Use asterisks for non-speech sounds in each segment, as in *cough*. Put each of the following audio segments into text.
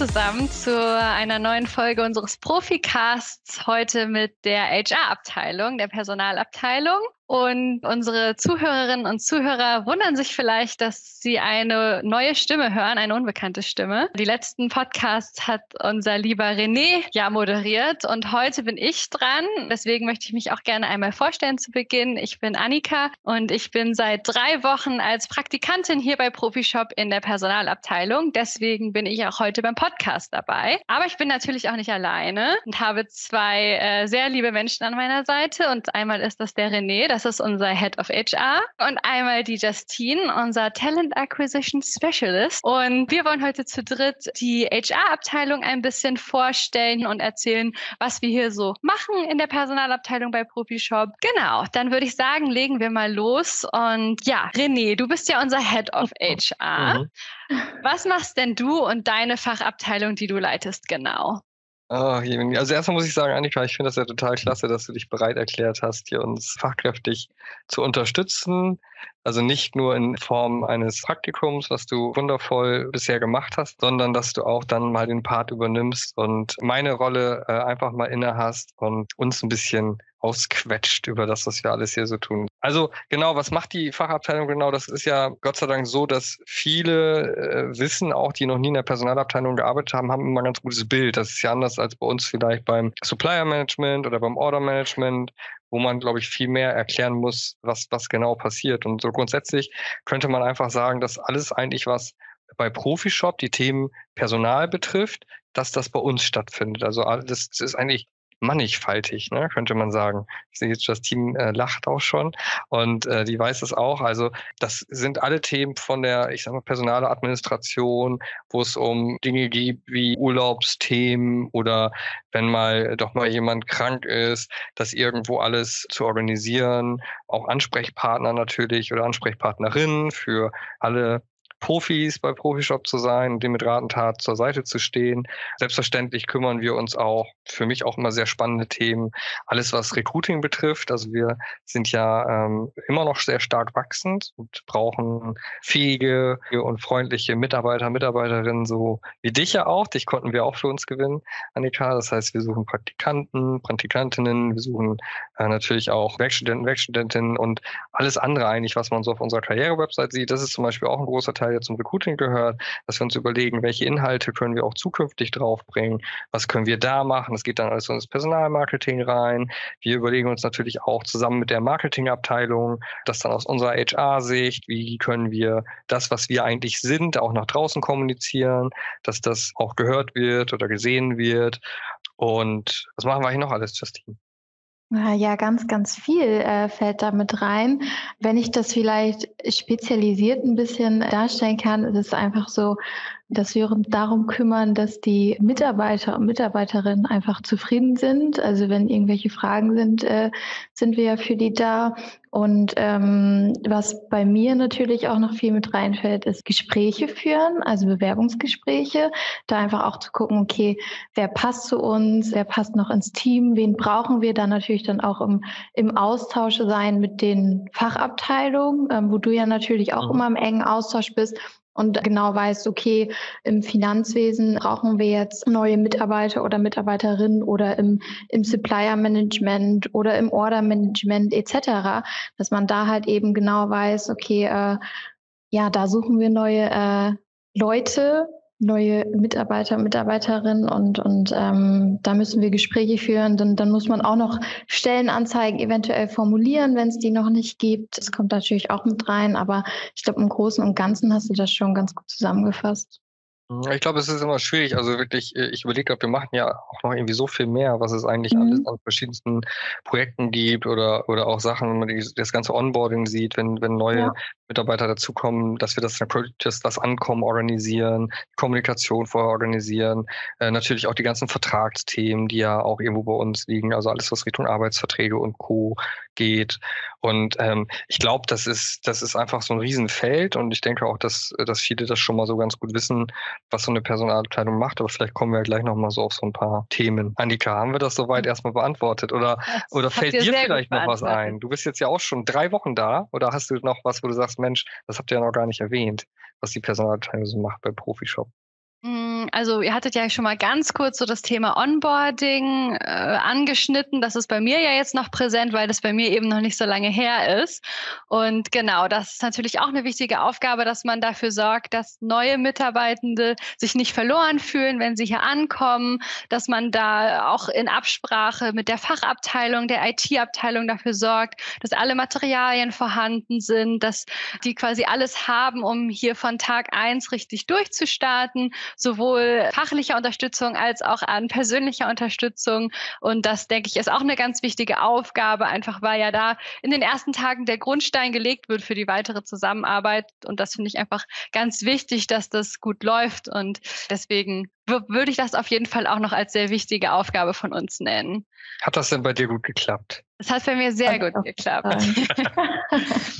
zusammen zu einer neuen Folge unseres Proficasts. Heute mit der HR-Abteilung, der Personalabteilung. Und unsere Zuhörerinnen und Zuhörer wundern sich vielleicht, dass sie eine neue Stimme hören, eine unbekannte Stimme. Die letzten Podcasts hat unser lieber René ja moderiert und heute bin ich dran. Deswegen möchte ich mich auch gerne einmal vorstellen zu Beginn. Ich bin Annika und ich bin seit drei Wochen als Praktikantin hier bei Profishop in der Personalabteilung. Deswegen bin ich auch heute beim Podcast dabei. Aber ich bin natürlich auch nicht alleine und habe zwei äh, sehr liebe Menschen an meiner Seite. Und einmal ist das der René, das ist unser Head of HR. Und einmal die Justine, unser Talent Acquisition Specialist. Und wir wollen heute zu dritt die HR-Abteilung ein bisschen vorstellen und erzählen, was wir hier so machen in der Personalabteilung bei Profishop. Genau, dann würde ich sagen, legen wir mal los. Und ja, René, du bist ja unser Head of HR. Mhm. Was machst denn du und deine Fachabteilung, die du leitest, genau? Oh, also erstmal muss ich sagen, Annika, ich finde das ja total klasse, dass du dich bereit erklärt hast, hier uns fachkräftig zu unterstützen. Also nicht nur in Form eines Praktikums, was du wundervoll bisher gemacht hast, sondern dass du auch dann mal den Part übernimmst und meine Rolle äh, einfach mal inne hast und uns ein bisschen ausquetscht über das, was wir alles hier so tun. Also genau, was macht die Fachabteilung genau? Das ist ja Gott sei Dank so, dass viele äh, wissen, auch die noch nie in der Personalabteilung gearbeitet haben, haben immer ein ganz gutes Bild. Das ist ja anders als bei uns vielleicht beim Supplier Management oder beim Order Management, wo man, glaube ich, viel mehr erklären muss, was, was genau passiert. Und so grundsätzlich könnte man einfach sagen, dass alles eigentlich was bei Profishop die Themen Personal betrifft, dass das bei uns stattfindet. Also das ist eigentlich mannigfaltig, ne, könnte man sagen. Ich sehe jetzt, das Team äh, lacht auch schon und äh, die weiß es auch. Also das sind alle Themen von der, ich sag mal, Personaladministration, wo es um Dinge geht wie Urlaubsthemen oder wenn mal doch mal jemand krank ist, das irgendwo alles zu organisieren. Auch Ansprechpartner natürlich oder Ansprechpartnerinnen für alle Profis bei Profishop zu sein dem mit Rat und Tat zur Seite zu stehen. Selbstverständlich kümmern wir uns auch, für mich auch immer sehr spannende Themen, alles was Recruiting betrifft. Also wir sind ja ähm, immer noch sehr stark wachsend und brauchen fähige und freundliche Mitarbeiter, Mitarbeiterinnen, so wie dich ja auch. Dich konnten wir auch für uns gewinnen, Annika. Das heißt, wir suchen Praktikanten, Praktikantinnen, wir suchen äh, natürlich auch Werkstudenten, Werkstudentinnen und alles andere eigentlich, was man so auf unserer Karriere-Website sieht. Das ist zum Beispiel auch ein großer Teil Teil zum Recruiting gehört, dass wir uns überlegen, welche Inhalte können wir auch zukünftig draufbringen, was können wir da machen. Das geht dann alles ins Personalmarketing rein. Wir überlegen uns natürlich auch zusammen mit der Marketingabteilung, das dann aus unserer HR-Sicht, wie können wir das, was wir eigentlich sind, auch nach draußen kommunizieren, dass das auch gehört wird oder gesehen wird. Und was machen wir eigentlich noch alles, Justine? Ja, ganz, ganz viel äh, fällt da mit rein. Wenn ich das vielleicht spezialisiert ein bisschen darstellen kann, ist es einfach so, dass wir uns darum kümmern, dass die Mitarbeiter und Mitarbeiterinnen einfach zufrieden sind. Also wenn irgendwelche Fragen sind, äh, sind wir ja für die da. Und ähm, was bei mir natürlich auch noch viel mit reinfällt, ist Gespräche führen, also Bewerbungsgespräche. Da einfach auch zu gucken, okay, wer passt zu uns, wer passt noch ins Team, wen brauchen wir dann natürlich dann auch im, im Austausch sein mit den Fachabteilungen, ähm, wo du ja natürlich auch mhm. immer im engen Austausch bist und genau weißt, okay, im Finanzwesen brauchen wir jetzt neue Mitarbeiter oder Mitarbeiterinnen oder im, im Supplier Management oder im Order Management etc., dass man da halt eben genau weiß, okay, äh, ja, da suchen wir neue äh, Leute neue Mitarbeiter, Mitarbeiterinnen und, und ähm, da müssen wir Gespräche führen. Dann, dann muss man auch noch Stellenanzeigen eventuell formulieren, wenn es die noch nicht gibt. Das kommt natürlich auch mit rein, aber ich glaube, im Großen und Ganzen hast du das schon ganz gut zusammengefasst. Ich glaube, es ist immer schwierig. Also wirklich, äh, ich überlege, ob wir machen ja auch noch irgendwie so viel mehr, was es eigentlich mhm. alles an verschiedensten Projekten gibt oder, oder auch Sachen, wenn man die, das ganze Onboarding sieht, wenn, wenn neue ja. Mitarbeiter dazukommen, dass wir das, das, das Ankommen organisieren, Kommunikation vorher organisieren, äh, natürlich auch die ganzen Vertragsthemen, die ja auch irgendwo bei uns liegen, also alles, was Richtung Arbeitsverträge und Co. geht. Und ähm, ich glaube, das ist, das ist einfach so ein Riesenfeld und ich denke auch, dass, dass viele das schon mal so ganz gut wissen, was so eine Personalabteilung macht, aber vielleicht kommen wir ja gleich nochmal so auf so ein paar Themen. Annika, haben wir das soweit erstmal beantwortet oder, oder fällt dir vielleicht noch was ein? Du bist jetzt ja auch schon drei Wochen da oder hast du noch was, wo du sagst, Mensch, das habt ihr ja noch gar nicht erwähnt, was die Personalabteilung so macht bei Profishop? Also ihr hattet ja schon mal ganz kurz so das Thema Onboarding äh, angeschnitten. Das ist bei mir ja jetzt noch präsent, weil das bei mir eben noch nicht so lange her ist. Und genau, das ist natürlich auch eine wichtige Aufgabe, dass man dafür sorgt, dass neue Mitarbeitende sich nicht verloren fühlen, wenn sie hier ankommen, dass man da auch in Absprache mit der Fachabteilung, der IT-Abteilung dafür sorgt, dass alle Materialien vorhanden sind, dass die quasi alles haben, um hier von Tag eins richtig durchzustarten, sowohl fachlicher Unterstützung als auch an persönlicher Unterstützung. Und das, denke ich, ist auch eine ganz wichtige Aufgabe, einfach weil ja da in den ersten Tagen der Grundstein gelegt wird für die weitere Zusammenarbeit. Und das finde ich einfach ganz wichtig, dass das gut läuft. Und deswegen würde ich das auf jeden Fall auch noch als sehr wichtige Aufgabe von uns nennen. Hat das denn bei dir gut geklappt? Das hat bei mir sehr gut geklappt. *laughs*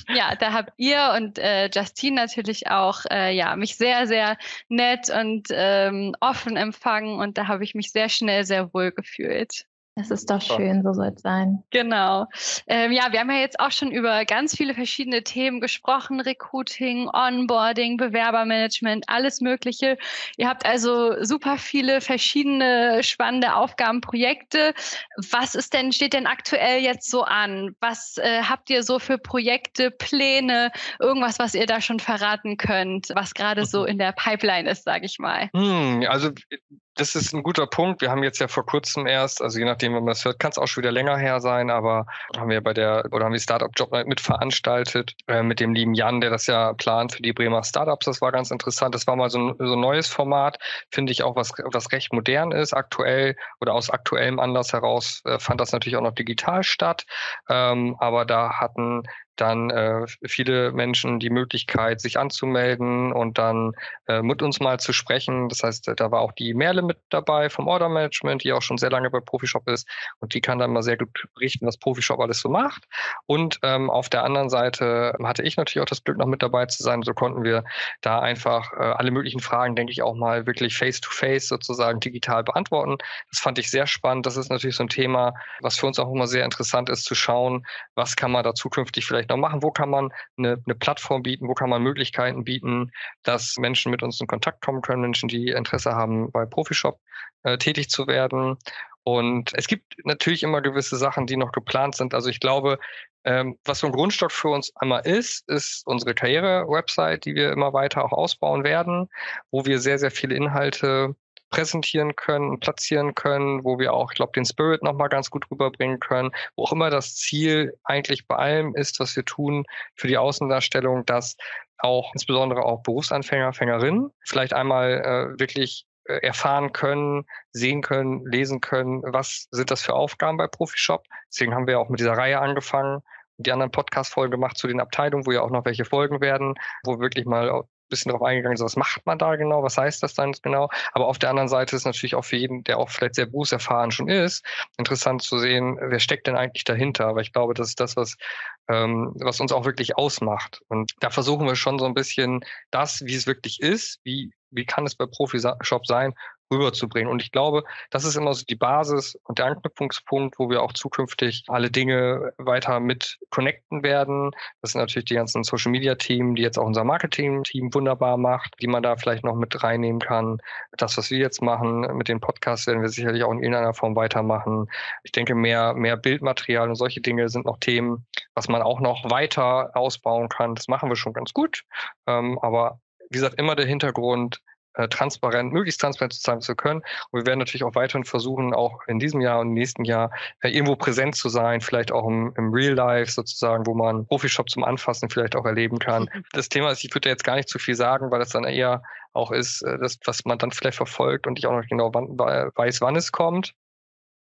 *laughs* ja, da habt ihr und äh, Justine natürlich auch äh, ja, mich sehr, sehr nett und ähm, offen empfangen und da habe ich mich sehr schnell sehr wohl gefühlt. Das ist doch schön, so soll es sein. Genau. Ähm, ja, wir haben ja jetzt auch schon über ganz viele verschiedene Themen gesprochen: Recruiting, Onboarding, Bewerbermanagement, alles Mögliche. Ihr habt also super viele verschiedene spannende Aufgabenprojekte. Was ist denn, steht denn aktuell jetzt so an? Was äh, habt ihr so für Projekte, Pläne, irgendwas, was ihr da schon verraten könnt, was gerade so mhm. in der Pipeline ist, sage ich mal? Hm, also das ist ein guter Punkt. Wir haben jetzt ja vor kurzem erst, also je nachdem, wenn man das hört, kann es auch schon wieder länger her sein, aber haben wir bei der, oder haben wir Startup Job mit veranstaltet, äh, mit dem lieben Jan, der das ja plant für die Bremer Startups. Das war ganz interessant. Das war mal so ein, so ein neues Format, finde ich auch, was, was recht modern ist, aktuell oder aus aktuellem Anlass heraus äh, fand das natürlich auch noch digital statt. Ähm, aber da hatten dann äh, viele Menschen die Möglichkeit, sich anzumelden und dann äh, mit uns mal zu sprechen. Das heißt, da war auch die Merle mit dabei vom Order Management, die auch schon sehr lange bei Profishop ist und die kann dann mal sehr gut berichten, was Profishop alles so macht. Und ähm, auf der anderen Seite hatte ich natürlich auch das Glück, noch mit dabei zu sein. So konnten wir da einfach äh, alle möglichen Fragen, denke ich, auch mal wirklich face-to-face -face sozusagen digital beantworten. Das fand ich sehr spannend. Das ist natürlich so ein Thema, was für uns auch immer sehr interessant ist, zu schauen, was kann man da zukünftig vielleicht noch machen? Wo kann man eine, eine Plattform bieten? Wo kann man Möglichkeiten bieten, dass Menschen mit uns in Kontakt kommen können, Menschen, die Interesse haben, bei Profishop äh, tätig zu werden? Und es gibt natürlich immer gewisse Sachen, die noch geplant sind. Also ich glaube, ähm, was so ein Grundstock für uns einmal ist, ist unsere Karriere-Website, die wir immer weiter auch ausbauen werden, wo wir sehr, sehr viele Inhalte präsentieren können platzieren können, wo wir auch, ich glaube, den Spirit nochmal ganz gut rüberbringen können, wo auch immer das Ziel eigentlich bei allem ist, was wir tun für die Außendarstellung, dass auch insbesondere auch Berufsanfänger, Fängerinnen vielleicht einmal äh, wirklich äh, erfahren können, sehen können, lesen können, was sind das für Aufgaben bei Profishop. Deswegen haben wir auch mit dieser Reihe angefangen, die anderen Podcast-Folgen gemacht zu den Abteilungen, wo ja auch noch welche Folgen werden, wo wirklich mal bisschen darauf eingegangen, so was macht man da genau, was heißt das dann genau. Aber auf der anderen Seite ist natürlich auch für jeden, der auch vielleicht sehr berufserfahren schon ist, interessant zu sehen, wer steckt denn eigentlich dahinter. Aber ich glaube, das ist das, was, ähm, was uns auch wirklich ausmacht. Und da versuchen wir schon so ein bisschen das, wie es wirklich ist, wie, wie kann es bei Profi-Shop sein, rüberzubringen. Und ich glaube, das ist immer so die Basis und der Anknüpfungspunkt, wo wir auch zukünftig alle Dinge weiter mit connecten werden. Das sind natürlich die ganzen Social Media Team, die jetzt auch unser Marketing Team wunderbar macht, die man da vielleicht noch mit reinnehmen kann. Das, was wir jetzt machen mit den Podcasts, werden wir sicherlich auch in irgendeiner Form weitermachen. Ich denke, mehr, mehr Bildmaterial und solche Dinge sind noch Themen, was man auch noch weiter ausbauen kann. Das machen wir schon ganz gut. Ähm, aber wie gesagt, immer der Hintergrund, transparent, möglichst transparent zu zeigen zu können. Und wir werden natürlich auch weiterhin versuchen, auch in diesem Jahr und im nächsten Jahr äh, irgendwo präsent zu sein, vielleicht auch im, im Real Life sozusagen, wo man Profishop zum Anfassen vielleicht auch erleben kann. *laughs* Das Thema ist, ich würde jetzt gar nicht zu viel sagen, weil das dann eher auch ist, äh, das, was man dann vielleicht verfolgt und ich auch noch genau wann, weiß, wann es kommt.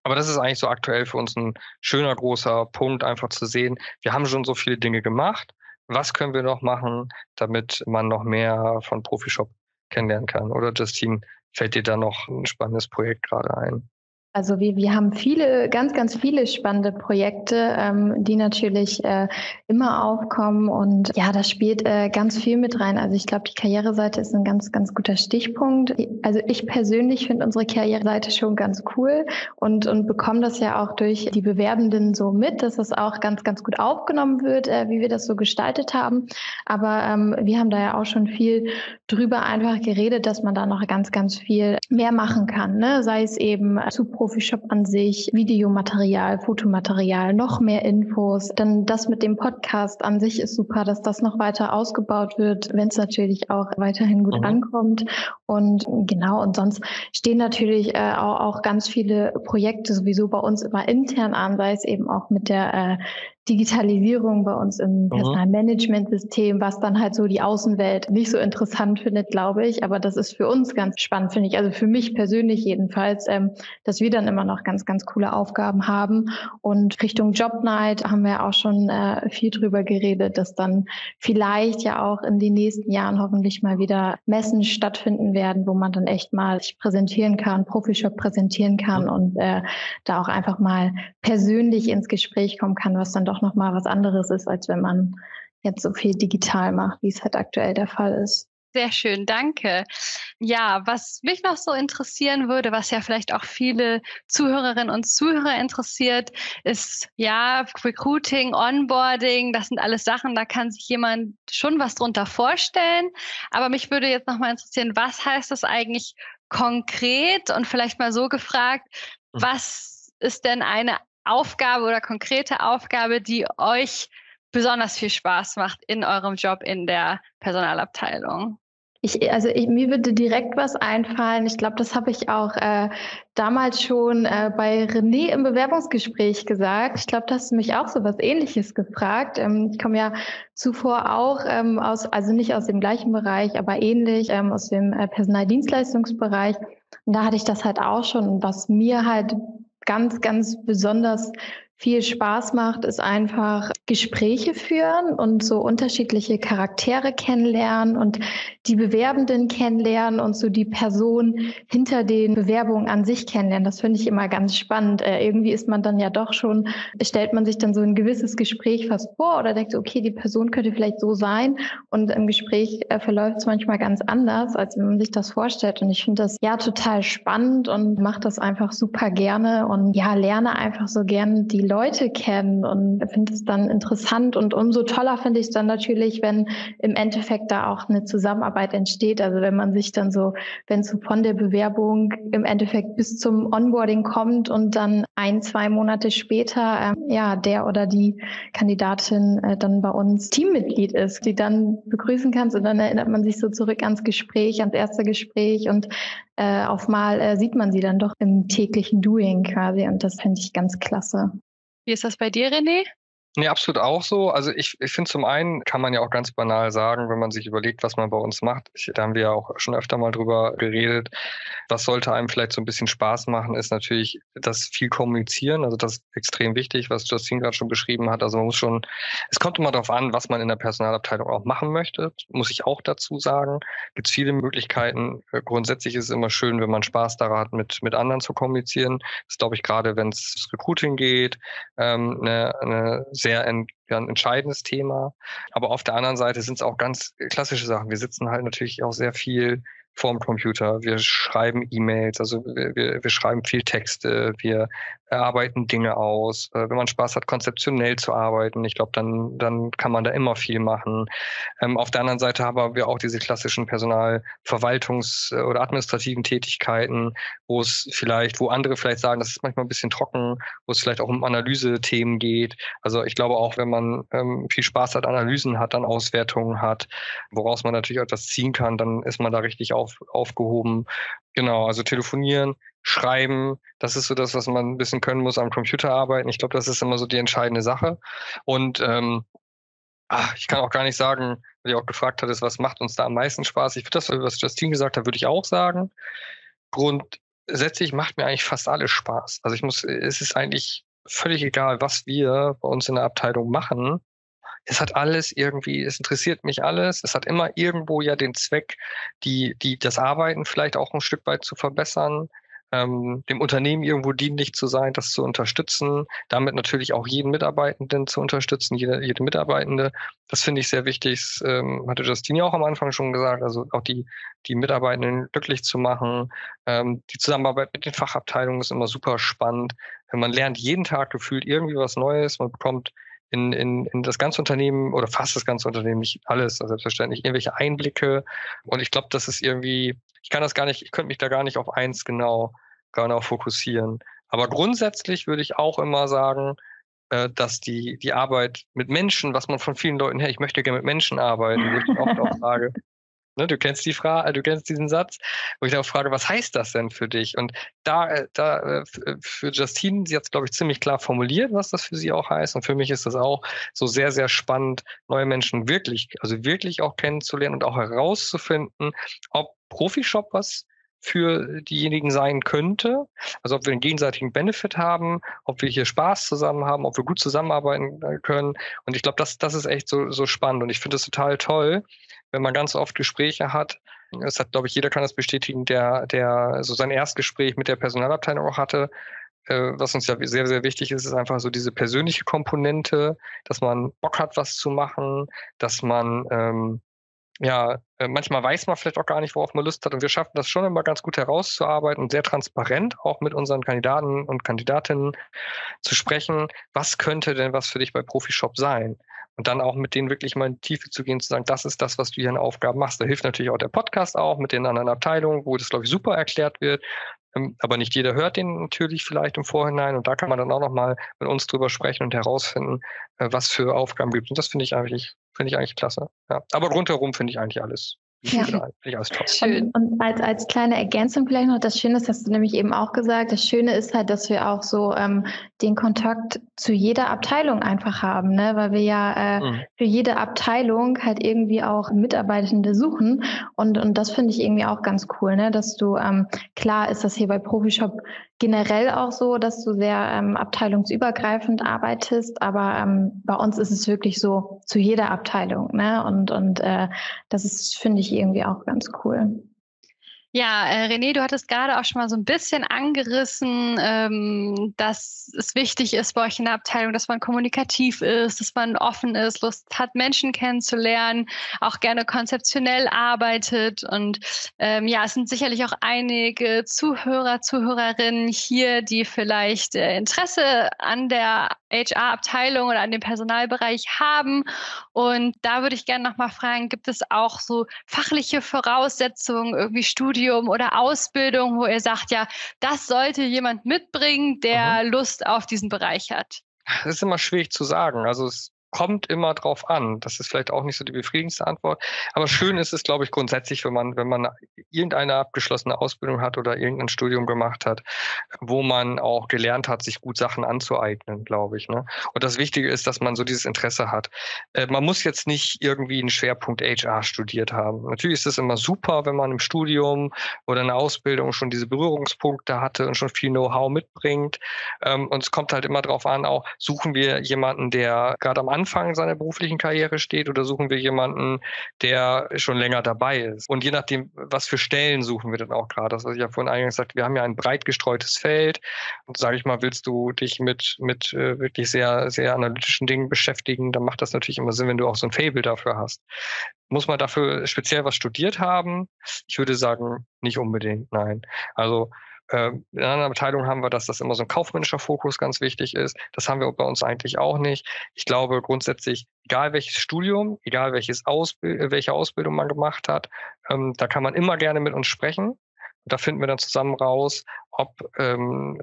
Aber das ist eigentlich so aktuell für uns ein schöner großer Punkt, einfach zu sehen, wir haben schon so viele Dinge gemacht. Was können wir noch machen, damit man noch mehr von Profishop kennenlernen kann. Oder Justine, fällt dir da noch ein spannendes Projekt gerade ein? Also wir, wir haben viele, ganz, ganz viele spannende Projekte, ähm, die natürlich äh, immer aufkommen und ja, da spielt äh, ganz viel mit rein. Also ich glaube, die Karriereseite ist ein ganz, ganz guter Stichpunkt. Also ich persönlich finde unsere Karriereseite schon ganz cool und, und bekomme das ja auch durch die Bewerbenden so mit, dass das auch ganz, ganz gut aufgenommen wird, äh, wie wir das so gestaltet haben. Aber ähm, wir haben da ja auch schon viel drüber einfach geredet, dass man da noch ganz, ganz viel mehr machen kann. Ne? Sei es eben zu Profishop an sich, Videomaterial, Fotomaterial, noch mehr Infos. Dann das mit dem Podcast an sich ist super, dass das noch weiter ausgebaut wird, wenn es natürlich auch weiterhin gut mhm. ankommt. Und genau, und sonst stehen natürlich äh, auch, auch ganz viele Projekte sowieso bei uns immer intern an, sei es eben auch mit der äh, Digitalisierung bei uns im mhm. Personalmanagementsystem, was dann halt so die Außenwelt nicht so interessant findet, glaube ich. Aber das ist für uns ganz spannend, finde ich. Also für mich persönlich jedenfalls, ähm, dass wir dann immer noch ganz, ganz coole Aufgaben haben. Und Richtung Job Night haben wir auch schon äh, viel drüber geredet, dass dann vielleicht ja auch in den nächsten Jahren hoffentlich mal wieder Messen stattfinden werden, wo man dann echt mal sich präsentieren kann, Profishop präsentieren kann und äh, da auch einfach mal persönlich ins Gespräch kommen kann, was dann doch noch mal was anderes ist, als wenn man jetzt so viel digital macht, wie es halt aktuell der Fall ist. Sehr schön, danke. Ja, was mich noch so interessieren würde, was ja vielleicht auch viele Zuhörerinnen und Zuhörer interessiert, ist ja Recruiting, Onboarding. Das sind alles Sachen, da kann sich jemand schon was drunter vorstellen. Aber mich würde jetzt noch mal interessieren, was heißt das eigentlich konkret? Und vielleicht mal so gefragt, mhm. was ist denn eine Aufgabe oder konkrete Aufgabe, die euch besonders viel Spaß macht in eurem Job in der Personalabteilung? Ich, also ich, mir würde direkt was einfallen. Ich glaube, das habe ich auch äh, damals schon äh, bei René im Bewerbungsgespräch gesagt. Ich glaube, da hast du mich auch so was Ähnliches gefragt. Ähm, ich komme ja zuvor auch ähm, aus, also nicht aus dem gleichen Bereich, aber ähnlich ähm, aus dem äh, Personaldienstleistungsbereich. Und da hatte ich das halt auch schon. was mir halt ganz, ganz besonders viel Spaß macht, ist einfach Gespräche führen und so unterschiedliche Charaktere kennenlernen und die Bewerbenden kennenlernen und so die Person hinter den Bewerbungen an sich kennenlernen. Das finde ich immer ganz spannend. Äh, irgendwie ist man dann ja doch schon, stellt man sich dann so ein gewisses Gespräch fast vor oder denkt, okay, die Person könnte vielleicht so sein und im Gespräch äh, verläuft es manchmal ganz anders, als wenn man sich das vorstellt. Und ich finde das ja total spannend und mache das einfach super gerne und ja, lerne einfach so gerne die Leute kennen und finde es dann interessant. Und umso toller finde ich es dann natürlich, wenn im Endeffekt da auch eine Zusammenarbeit entsteht. Also wenn man sich dann so, wenn es so von der Bewerbung im Endeffekt bis zum Onboarding kommt und dann ein, zwei Monate später, äh, ja, der oder die Kandidatin äh, dann bei uns Teammitglied ist, die dann begrüßen kannst und dann erinnert man sich so zurück ans Gespräch, ans erste Gespräch und äh, auf mal äh, sieht man sie dann doch im täglichen Doing quasi und das finde ich ganz klasse. Wie ist das bei dir, René? Nee, absolut auch so. Also ich, ich finde zum einen kann man ja auch ganz banal sagen, wenn man sich überlegt, was man bei uns macht. Ich, da haben wir ja auch schon öfter mal drüber geredet. Was sollte einem vielleicht so ein bisschen Spaß machen, ist natürlich das viel kommunizieren. Also das ist extrem wichtig, was Justine gerade schon beschrieben hat. Also man muss schon, es kommt immer darauf an, was man in der Personalabteilung auch machen möchte, muss ich auch dazu sagen. Gibt es viele Möglichkeiten. Grundsätzlich ist es immer schön, wenn man Spaß daran hat, mit, mit anderen zu kommunizieren. Das glaube ich gerade, wenn es Recruiting geht, ähm, eine, eine sehr ein, ja, ein entscheidendes Thema. Aber auf der anderen Seite sind es auch ganz klassische Sachen. Wir sitzen halt natürlich auch sehr viel vorm Computer. Wir schreiben E-Mails, also wir, wir, wir schreiben viel Texte, wir erarbeiten Dinge aus. Äh, wenn man Spaß hat, konzeptionell zu arbeiten, ich glaube, dann, dann kann man da immer viel machen. Ähm, auf der anderen Seite haben wir auch diese klassischen Personalverwaltungs- äh, oder administrativen Tätigkeiten, wo es vielleicht, wo andere vielleicht sagen, das ist manchmal ein bisschen trocken, wo es vielleicht auch um Analysethemen geht. Also ich glaube auch, wenn man ähm, viel Spaß hat, Analysen hat, dann Auswertungen hat, woraus man natürlich etwas ziehen kann, dann ist man da richtig auf, aufgehoben. Genau, also telefonieren, schreiben, das ist so das, was man ein bisschen können muss am Computer arbeiten. Ich glaube, das ist immer so die entscheidende Sache. Und ähm, ach, ich kann auch gar nicht sagen, weil ihr auch gefragt hattest, was macht uns da am meisten Spaß. Ich würde das, was Justine gesagt hat, würde ich auch sagen. Grundsätzlich macht mir eigentlich fast alles Spaß. Also ich muss, es ist eigentlich völlig egal, was wir bei uns in der Abteilung machen es hat alles irgendwie, es interessiert mich alles. Es hat immer irgendwo ja den Zweck, die, die, das Arbeiten vielleicht auch ein Stück weit zu verbessern. ähm, dem Unternehmen irgendwo dienlich zu sein, das zu unterstützen, damit natürlich auch jeden Mitarbeitenden zu unterstützen, jede, jede Mitarbeitende. Das finde ich sehr wichtig. Das, ähm, hatte Justine auch am Anfang schon gesagt, also auch die, die Mitarbeitenden glücklich zu machen. Ähm, die Zusammenarbeit mit den Fachabteilungen ist immer super spannend. Man lernt jeden Tag gefühlt irgendwie was Neues. Man bekommt in, in, in das ganze Unternehmen oder fast das ganze Unternehmen, nicht alles, also selbstverständlich, irgendwelche Einblicke. Und ich glaube, das ist irgendwie, ich kann das gar nicht, ich könnte mich da gar nicht auf eins genau, genau fokussieren. Aber grundsätzlich würde ich auch immer sagen, äh, dass die, die Arbeit mit Menschen, was man von vielen Leuten, hey, ich möchte gerne mit Menschen arbeiten, wo ich oft auch *laughs* sage, Ne, du kennst die Frage, du kennst diesen Satz, wo ich auch frage, was heißt das denn für dich? Und da, äh, da äh, äh, für Justine, sie hat es, glaube ich, ziemlich klar formuliert, was das für sie auch heißt. Und für mich ist das auch so sehr, sehr spannend, neue Menschen wirklich, also wirklich auch kennenzulernen und auch herauszufinden, ob Profishop was für diejenigen sein könnte. Also ob wir einen gegenseitigen Benefit haben, ob wir hier Spaß zusammen haben, ob wir gut zusammenarbeiten können. Und ich glaube, das, das ist echt so, so spannend. Und ich finde es total toll, wenn man ganz oft Gespräche hat. Es hat, glaube ich, jeder kann das bestätigen, der, der so sein Erstgespräch mit der Personalabteilung auch hatte. Äh, was uns ja sehr, sehr wichtig ist, ist einfach so diese persönliche Komponente, dass man Bock hat, was zu machen, dass man ähm, ja, äh, manchmal weiß man vielleicht auch gar nicht, worauf man Lust hat. Und wir schaffen das schon immer ganz gut herauszuarbeiten und sehr transparent auch mit unseren Kandidaten und Kandidatinnen zu sprechen. Was könnte denn was für dich bei Profishop sein? Und dann auch mit denen wirklich mal in die Tiefe zu gehen, zu sagen, das ist das, was du hier in Aufgaben machst. Da hilft natürlich auch der Podcast auch mit den anderen Abteilungen, wo das, glaube ich, super erklärt wird. Ähm, aber nicht jeder hört den natürlich vielleicht im Vorhinein. Und da kann man dann auch nochmal mit uns drüber sprechen und herausfinden, äh, was für Aufgaben gibt. Und das finde ich eigentlich Finde ich eigentlich klasse. Ja. Aber rundherum finde ich eigentlich alles ja. Finde ich alles toll. Schön. Und, und, als, als kleine Ergänzung vielleicht noch, das Schöne ist, hast du nämlich eben auch gesagt, das Schöne ist halt, dass wir auch so ähm, den Kontakt zu jeder Abteilung einfach haben, ne? weil wir ja äh, mhm. für jede Abteilung halt irgendwie auch Mitarbeitende suchen. Und, und das finde ich irgendwie auch ganz cool, ne? dass du, ähm, klar ist das hier bei Profishop generell auch so, dass du sehr ähm, abteilungsübergreifend arbeitest, aber ähm, bei uns ist es wirklich so zu jeder Abteilung. Ne? Und, und äh, das ist, finde ich, irgendwie auch ganz cool. Ja, äh, René, du hattest gerade auch schon mal so ein bisschen angerissen, ähm, dass es wichtig ist bei euch in der Abteilung, dass man kommunikativ ist, dass man offen ist, Lust hat, Menschen kennenzulernen, auch gerne konzeptionell arbeitet. Und ähm, ja, es sind sicherlich auch einige Zuhörer, Zuhörerinnen hier, die vielleicht äh, Interesse an der HR-Abteilung oder an dem Personalbereich haben. Und da würde ich gerne nochmal fragen, gibt es auch so fachliche Voraussetzungen, irgendwie Studium oder Ausbildung, wo ihr sagt, ja, das sollte jemand mitbringen, der mhm. Lust auf diesen Bereich hat? Das ist immer schwierig zu sagen. Also es kommt immer drauf an. Das ist vielleicht auch nicht so die befriedigendste Antwort. Aber schön ist es, glaube ich, grundsätzlich, wenn man, wenn man irgendeine abgeschlossene Ausbildung hat oder irgendein Studium gemacht hat, wo man auch gelernt hat, sich gut Sachen anzueignen, glaube ich. Ne? Und das Wichtige ist, dass man so dieses Interesse hat. Äh, man muss jetzt nicht irgendwie einen Schwerpunkt HR studiert haben. Natürlich ist es immer super, wenn man im Studium oder in der Ausbildung schon diese Berührungspunkte hatte und schon viel Know-how mitbringt. Ähm, und es kommt halt immer darauf an, auch suchen wir jemanden, der gerade am Anfang seiner beruflichen Karriere steht oder suchen wir jemanden, der schon länger dabei ist? Und je nachdem, was für Stellen suchen wir dann auch gerade. Das, was ich ja vorhin eingangs sagte, wir haben ja ein breit gestreutes Feld. Und sage ich mal, willst du dich mit, mit äh, wirklich sehr, sehr analytischen Dingen beschäftigen, dann macht das natürlich immer Sinn, wenn du auch so ein Fable dafür hast. Muss man dafür speziell was studiert haben? Ich würde sagen, nicht unbedingt, nein. Also in anderen Abteilungen haben wir, dass das immer so ein kaufmännischer Fokus ganz wichtig ist. Das haben wir bei uns eigentlich auch nicht. Ich glaube grundsätzlich, egal welches Studium, egal welches Ausbild welche Ausbildung man gemacht hat, ähm, da kann man immer gerne mit uns sprechen. da finden wir dann zusammen raus, ob ähm,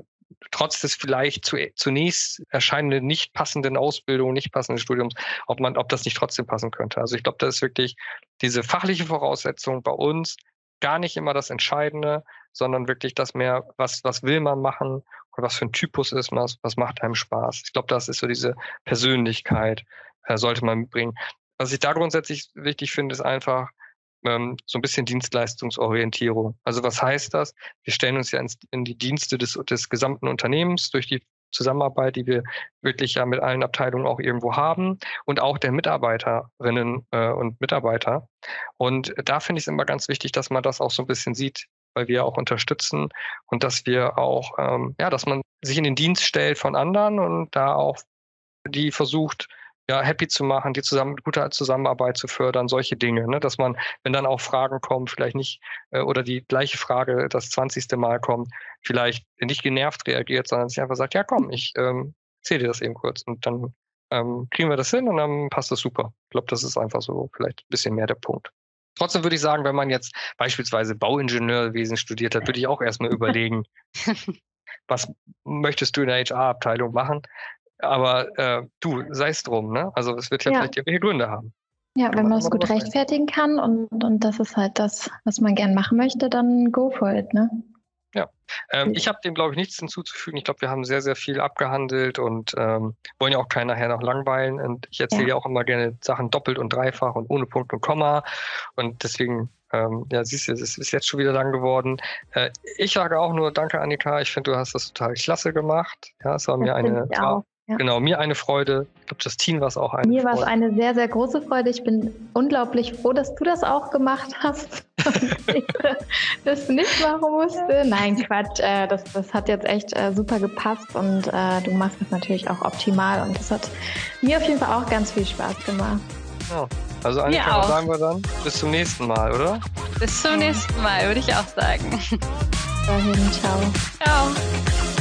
trotz des vielleicht zu, zunächst erscheinenden nicht passenden Ausbildung, nicht passenden Studiums, ob man, ob das nicht trotzdem passen könnte. Also ich glaube, das ist wirklich diese fachliche Voraussetzung bei uns gar nicht immer das Entscheidende, sondern wirklich das mehr, was, was will man machen und was für ein Typus ist man, was macht einem Spaß. Ich glaube, das ist so diese Persönlichkeit, äh, sollte man mitbringen. Was ich da grundsätzlich wichtig finde, ist einfach ähm, so ein bisschen Dienstleistungsorientierung. Also was heißt das? Wir stellen uns ja ins, in die Dienste des, des gesamten Unternehmens durch die Zusammenarbeit, die wir wirklich ja mit allen Abteilungen auch irgendwo haben und auch der Mitarbeiterinnen äh, und Mitarbeiter. Und da finde ich es immer ganz wichtig, dass man das auch so ein bisschen sieht, weil wir auch unterstützen und dass wir auch, ähm, ja, dass man sich in den Dienst stellt von anderen und da auch die versucht, ja, happy zu machen, die zusammen, gute Zusammenarbeit zu fördern, solche Dinge, ne? dass man, wenn dann auch Fragen kommen, vielleicht nicht, äh, oder die gleiche Frage das zwanzigste Mal kommt, vielleicht nicht genervt reagiert, sondern sich einfach sagt, ja komm, ich ähm, erzähle dir das eben kurz und dann ähm, kriegen wir das hin und dann passt das super. Ich glaube, das ist einfach so vielleicht ein bisschen mehr der Punkt. Trotzdem würde ich sagen, wenn man jetzt beispielsweise Bauingenieurwesen studiert hat, würde ich auch erstmal überlegen, *laughs* was möchtest du in der HR-Abteilung machen? Aber äh, du, sei es drum, ne? Also es wird ja, ja. vielleicht irgendwelche Gründe haben. Ja, wenn man es gut rechtfertigen kann und, und das ist halt das, was man gern machen möchte, dann go for it, ne? Ja, ähm, ich habe dem, glaube ich, nichts hinzuzufügen. Ich glaube, wir haben sehr, sehr viel abgehandelt und ähm, wollen ja auch keinen nachher noch langweilen. Und ich erzähle ja. ja auch immer gerne Sachen doppelt und dreifach und ohne Punkt und Komma. Und deswegen, ähm, ja, siehst du, es ist jetzt schon wieder lang geworden. Äh, ich sage auch nur Danke, Annika. Ich finde, du hast das total klasse gemacht. Ja, es war das mir eine. Ja. Genau, mir eine Freude. Ich glaube, Justine war es auch eine Mir war es eine sehr, sehr große Freude. Ich bin unglaublich froh, dass du das auch gemacht hast. ich *laughs* das nicht machen musste. Nein, Quatsch. Äh, das, das hat jetzt echt äh, super gepasst und äh, du machst es natürlich auch optimal. Und das hat mir auf jeden Fall auch ganz viel Spaß gemacht. Ja, also eigentlich sagen wir dann bis zum nächsten Mal, oder? Bis zum nächsten Mal, würde ich auch sagen. Dahin, ciao. Ciao.